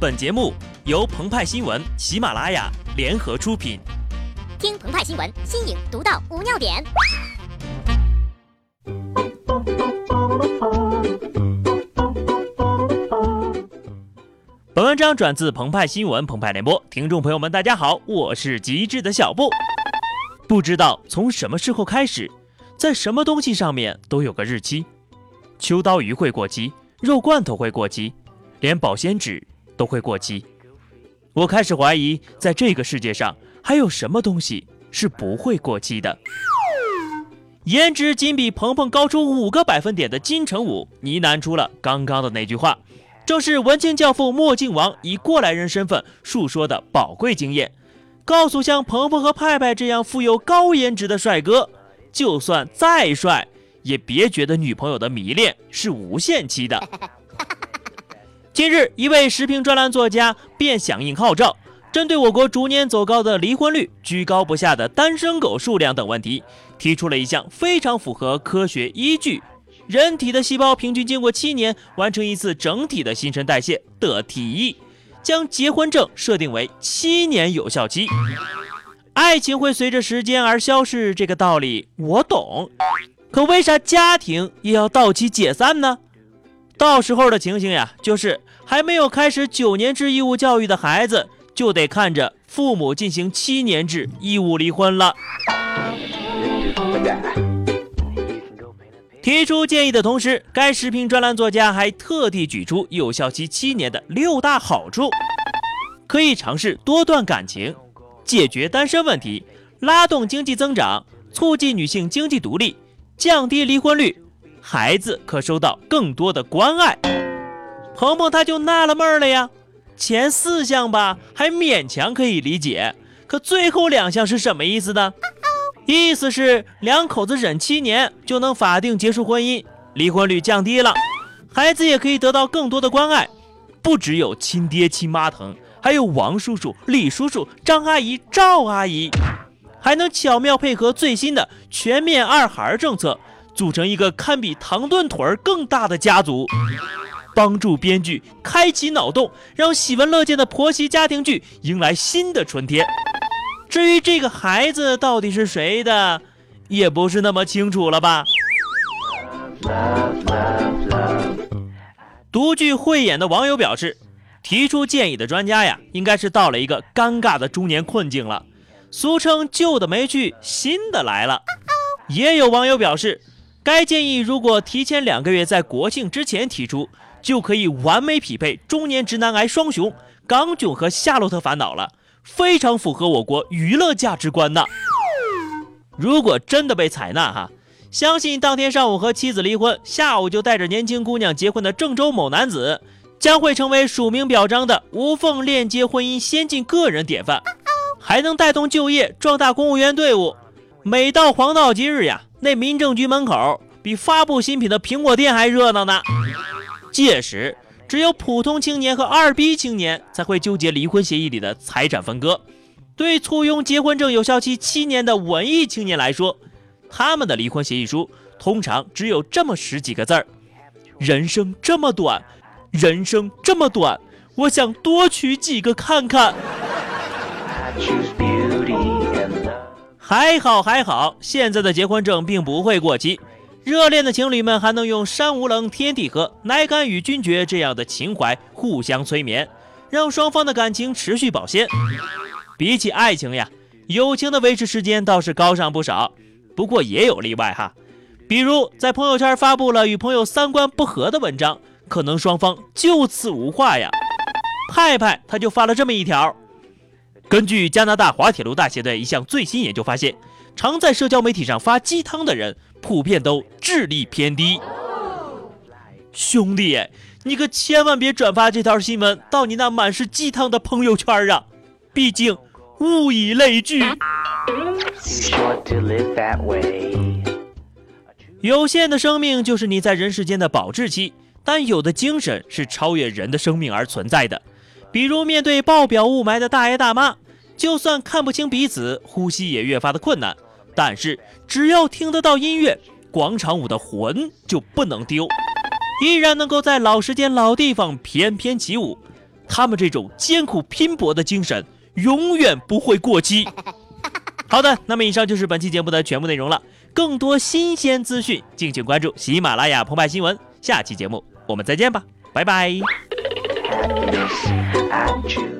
本节目由澎湃新闻、喜马拉雅联合出品。听澎湃新闻，新颖独到，无尿点。本文章转自澎湃新闻《澎湃联播，听众朋友们，大家好，我是极致的小布。不知道从什么时候开始，在什么东西上面都有个日期，秋刀鱼会过期，肉罐头会过期，连保鲜纸。都会过期。我开始怀疑，在这个世界上还有什么东西是不会过期的。颜值仅比鹏鹏高出五个百分点的金城武呢喃出了刚刚的那句话，正是文青教父墨镜王以过来人身份述说的宝贵经验，告诉像鹏鹏和派派这样富有高颜值的帅哥，就算再帅，也别觉得女朋友的迷恋是无限期的。近日，一位时评专栏作家便响应号召，针对我国逐年走高的离婚率、居高不下的单身狗数量等问题，提出了一项非常符合科学依据、人体的细胞平均经过七年完成一次整体的新陈代谢的提议，将结婚证设定为七年有效期。爱情会随着时间而消逝，这个道理我懂，可为啥家庭也要到期解散呢？到时候的情形呀，就是还没有开始九年制义务教育的孩子，就得看着父母进行七年制义务离婚了。提出建议的同时，该视频专栏作家还特地举出有效期七年的六大好处：可以尝试多段感情，解决单身问题，拉动经济增长，促进女性经济独立，降低离婚率。孩子可收到更多的关爱，鹏鹏他就纳了闷了呀。前四项吧还勉强可以理解，可最后两项是什么意思呢？意思是两口子忍七年就能法定结束婚姻，离婚率降低了，孩子也可以得到更多的关爱，不只有亲爹亲妈疼，还有王叔叔、李叔叔、张阿姨、赵阿姨，还能巧妙配合最新的全面二孩政策。组成一个堪比唐顿腿儿更大的家族，帮助编剧开启脑洞，让喜闻乐见的婆媳家庭剧迎来新的春天。至于这个孩子到底是谁的，也不是那么清楚了吧？独具慧眼的网友表示，提出建议的专家呀，应该是到了一个尴尬的中年困境了，俗称旧的没去，新的来了。也有网友表示。该建议如果提前两个月在国庆之前提出，就可以完美匹配中年直男癌双雄港囧和夏洛特烦恼了，非常符合我国娱乐价值观呢。如果真的被采纳哈，相信当天上午和妻子离婚，下午就带着年轻姑娘结婚的郑州某男子，将会成为署名表彰的无缝链接婚姻先进个人典范，还能带动就业，壮大公务员队伍。每到黄道吉日呀。那民政局门口比发布新品的苹果店还热闹呢。届时，只有普通青年和二逼青年才会纠结离婚协议里的财产分割。对簇拥结婚证有效期七年的文艺青年来说，他们的离婚协议书通常只有这么十几个字儿：人生这么短，人生这么短，我想多娶几个看看。还好还好，现在的结婚证并不会过期，热恋的情侣们还能用“山无棱，天地合，乃敢与君绝”这样的情怀互相催眠，让双方的感情持续保鲜。比起爱情呀，友情的维持时间倒是高上不少。不过也有例外哈，比如在朋友圈发布了与朋友三观不合的文章，可能双方就此无话呀。派派他就发了这么一条。根据加拿大滑铁卢大学的一项最新研究发现，常在社交媒体上发鸡汤的人，普遍都智力偏低。兄弟，你可千万别转发这条新闻到你那满是鸡汤的朋友圈啊！毕竟物以类聚。有限的生命就是你在人世间的保质期，但有的精神是超越人的生命而存在的。比如面对爆表雾霾的大爷大妈，就算看不清彼此，呼吸也越发的困难。但是只要听得到音乐，广场舞的魂就不能丢，依然能够在老时间、老地方翩翩起舞。他们这种艰苦拼搏的精神永远不会过期。好的，那么以上就是本期节目的全部内容了。更多新鲜资讯，敬请关注喜马拉雅澎湃新闻。下期节目我们再见吧，拜拜。can miss at you.